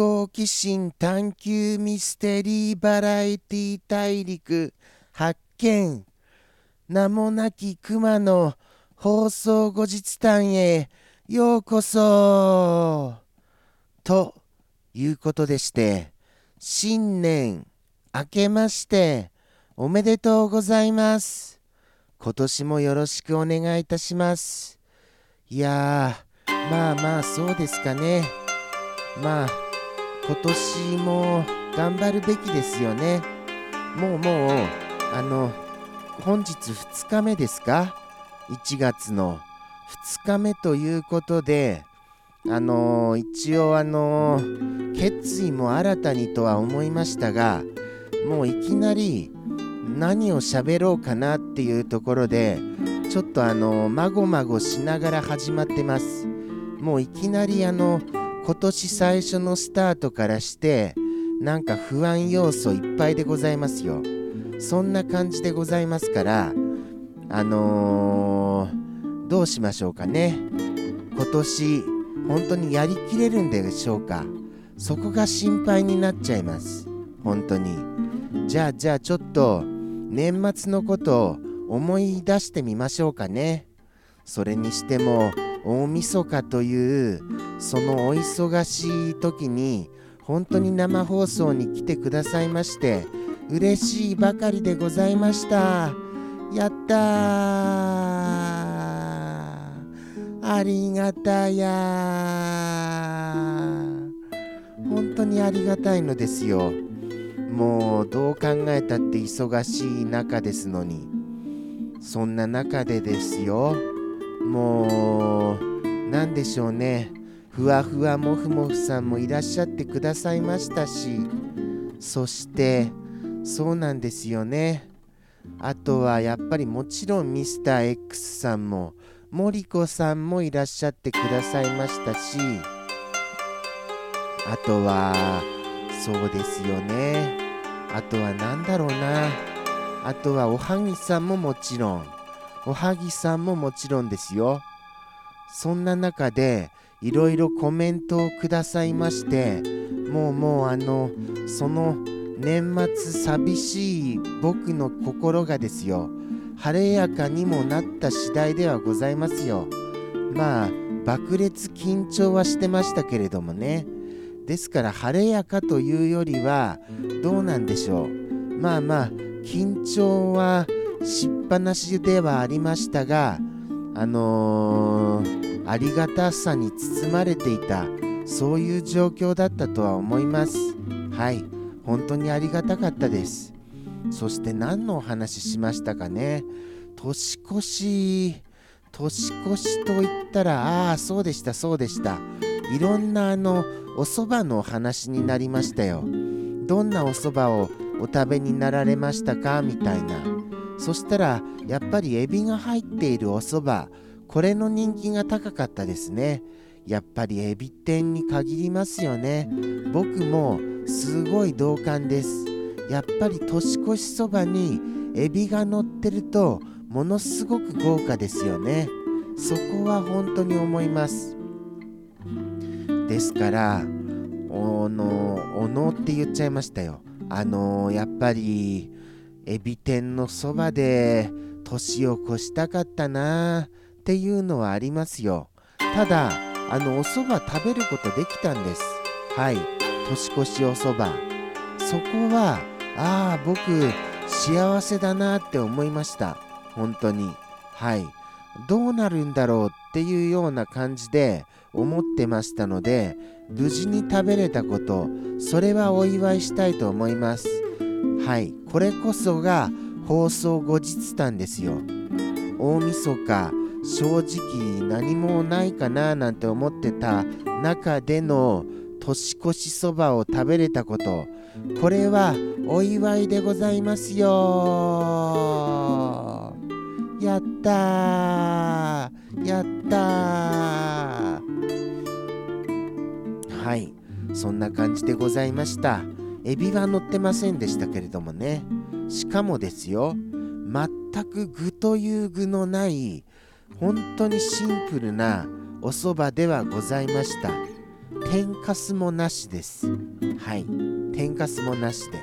好奇心探求ミステリーバラエティ大陸発見名もなき熊の放送後日談へようこそ。ということでして新年明けましておめでとうございます。今年もよろしくお願いいたします。いやまあまあそうですかね。まあ今年も頑張るべきですよね。もうもうあの本日2日目ですか？1月の2日目ということであのー、一応あのー、決意も新たにとは思いましたがもういきなり何を喋ろうかなっていうところでちょっとあのー、まごまごしながら始まってます。もういきなりあの今年最初のスタートからしてなんか不安要素いっぱいでございますよ。そんな感じでございますからあのー、どうしましょうかね。今年本当にやりきれるんでしょうか。そこが心配になっちゃいます。本当に。じゃあじゃあちょっと年末のことを思い出してみましょうかね。それにしても大晦日というそのお忙しい時に本当に生放送に来てくださいまして嬉しいばかりでございました。やったー。ありがたや本当にありがたいのですよ。もうどう考えたって忙しい中ですのに。そんな中でですよ。もう何でしょうね。ふわふわもふもふさんもいらっしゃってくださいましたし。そしてそうなんですよね。あとはやっぱりもちろんミスター X さんも森子さんもいらっしゃってくださいましたし。あとはそうですよね。あとは何だろうな。あとはおはぎさんももちろん。おはぎさんももちろんですよそんな中でいろいろコメントをくださいましてもうもうあのその年末寂しい僕の心がですよ晴れやかにもなった次第ではございますよ。まあ、爆裂緊張はしてましたけれどもね。ですから晴れやかというよりはどうなんでしょう。まあまあ、緊張はしっぱなしではありましたが、あのー、ありがたさに包まれていた、そういう状況だったとは思います。はい、本当にありがたかったです。そして何のお話しましたかね。年越し年越しと言ったらああそうでしたそうでした。いろんなあのお蕎麦のお話になりましたよ。どんなお蕎麦をお食べになられましたか？みたいな。そしたらやっぱりエビが入っているお蕎麦これの人気が高かったですね。やっぱりエビ天に限りますよね。僕もすごい同感です。やっぱり年越しそばにエビが乗ってるとものすごく豪華ですよね。そこは本当に思います。ですからおのおのって言っちゃいましたよ。あのやっぱりエビ天のそばで年を越したかったなっていうのはありますよ。ただあのお蕎麦食べることできたんです。はい。年越しお蕎麦。そこはああ僕幸せだなって思いました。本当に。はい。どうなるんだろうっていうような感じで思ってましたので無事に食べれたことそれはお祝いしたいと思います。はい。これこそが放送後日談ですよ。大晦日。正直何もないかななんて思ってた中での年越しそばを食べれたこと。これはお祝いでございますよ。やったー。やったー。はい。そんな感じでございました。エビは乗ってませんでしたけれどもね。しかもですよ全く具という具のない本当にシンプルなお蕎麦ではございました。天かすもなしです。はい。天かすもなしで。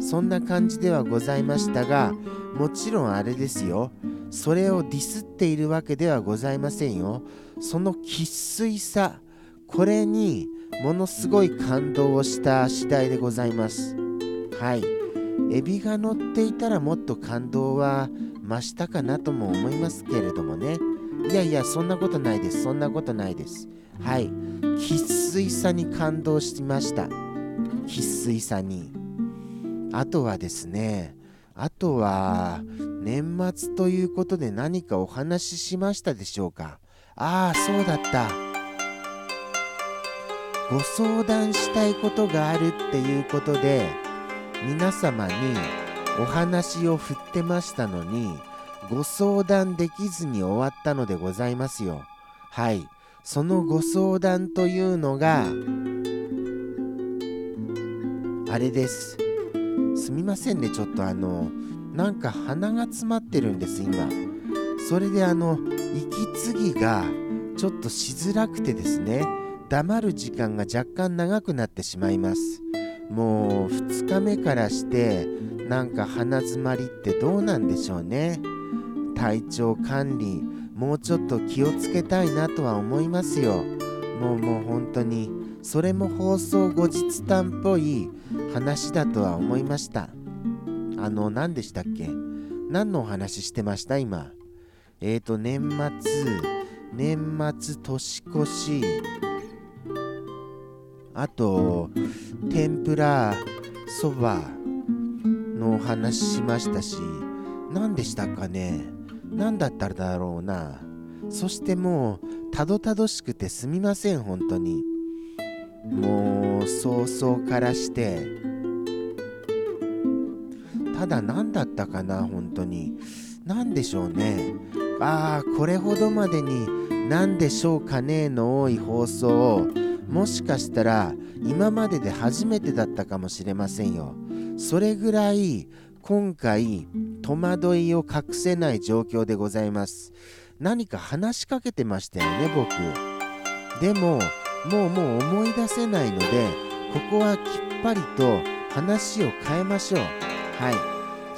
そんな感じではございましたがもちろんあれですよ。それをディスっているわけではございませんよ。その生粋さこれにものすごい感動をした次第でございます。はい。エビが乗っていたらもっと感動は増したかなとも思いますけれどもね。いやいやそんなことないです。そんなことないです。はい。生粋さに感動しました。生粋さに。あとはですねあとは年末ということで何かお話ししましたでしょうか？ああそうだった。ご相談したいことがあるっていうことで皆様にお話を振ってましたのにご相談できずに終わったのでございますよ。はい。そのご相談というのがあれです。すみませんね。ちょっとあのなんか鼻が詰まってるんです今。それであの息継ぎがちょっとしづらくてですね。黙る時間が若干長くなってしまいます。もう2日目からしてなんか鼻詰まりってどうなんでしょうね。体調管理もうちょっと気をつけたいなとは思いますよ。もうもう本当にそれも放送後日談っぽい話だとは思いました。あの何でしたっけ？何のお話してました？今。えーと年末年末年越し。あと天ぷらそばのお話しましたし何でしたかね？何だっただろうな？そしてもうたどたどしくてすみません本当に。もう早々からして。ただ何だったかな？本当に。何でしょうね？ああこれほどまでに何でしょうかね？の多い放送をもしかしたら今までで初めてだったかもしれませんよ。それぐらい今回戸惑いを隠せない状況でございます。何か話しかけてましたよね僕。でももうもう思い出せないのでここはきっぱりと話を変えましょう。はい。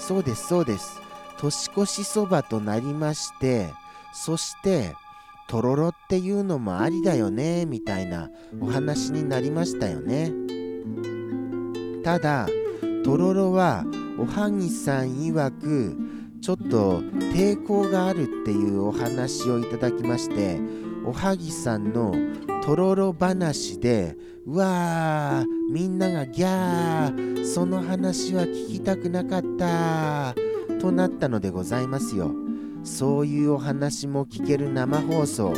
そうですそうです。年越しそばとなりましてそしてとろろっていうのもありだよねみたいなお話になりましたよねただとろろはおはぎさん曰くちょっと抵抗があるっていうお話をいただきましておはぎさんのとろろ話でうわーみんながギャーその話は聞きたくなかったとなったのでございますよ。そういうお話も聞ける生放送。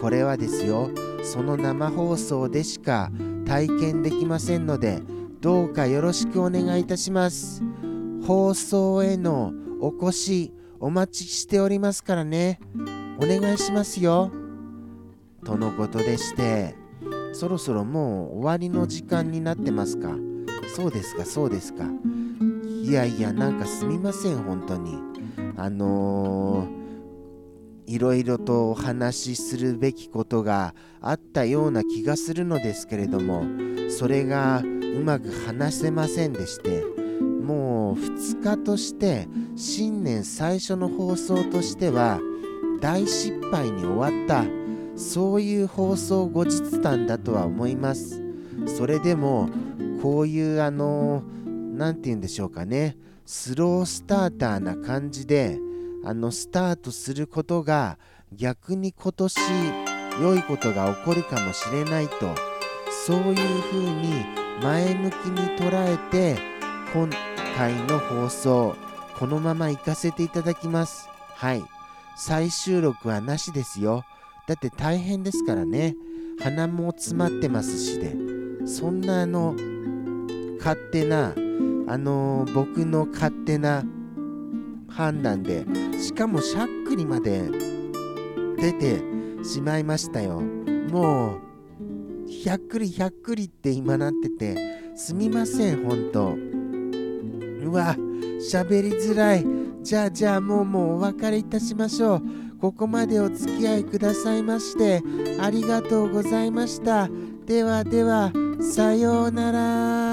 これはですよその生放送でしか体験できませんのでどうかよろしくお願いいたします。放送へのお越しお待ちしておりますからね。お願いしますよ。とのことでしてそろそろもう終わりの時間になってますか？そうですかそうですか。いやいやなんかすみません本当に。あのー、いろいろとお話しするべきことがあったような気がするのですけれどもそれがうまく話せませんでしてもう2日として新年最初の放送としては大失敗に終わったそういう放送後日談だとは思います。それでもこういうあの何て言うんでしょうかね。スロースターターな感じであのスタートすることが逆に今年良いことが起こるかもしれないとそういうふうに前向きに捉えて今回の放送このまま行かせていただきます。はい。再収録はなしですよ。だって大変ですからね。鼻も詰まってますしで。そんなあの勝手なあのー、僕の勝手な判断でしかもしゃっくりまで出てしまいましたよ。もうひゃっくりひゃっくりって今なっててすみませんほんと。うわ喋りづらい。じゃあじゃあもうもうお別れいたしましょう。ここまでお付き合いくださいましてありがとうございました。ではではさようなら。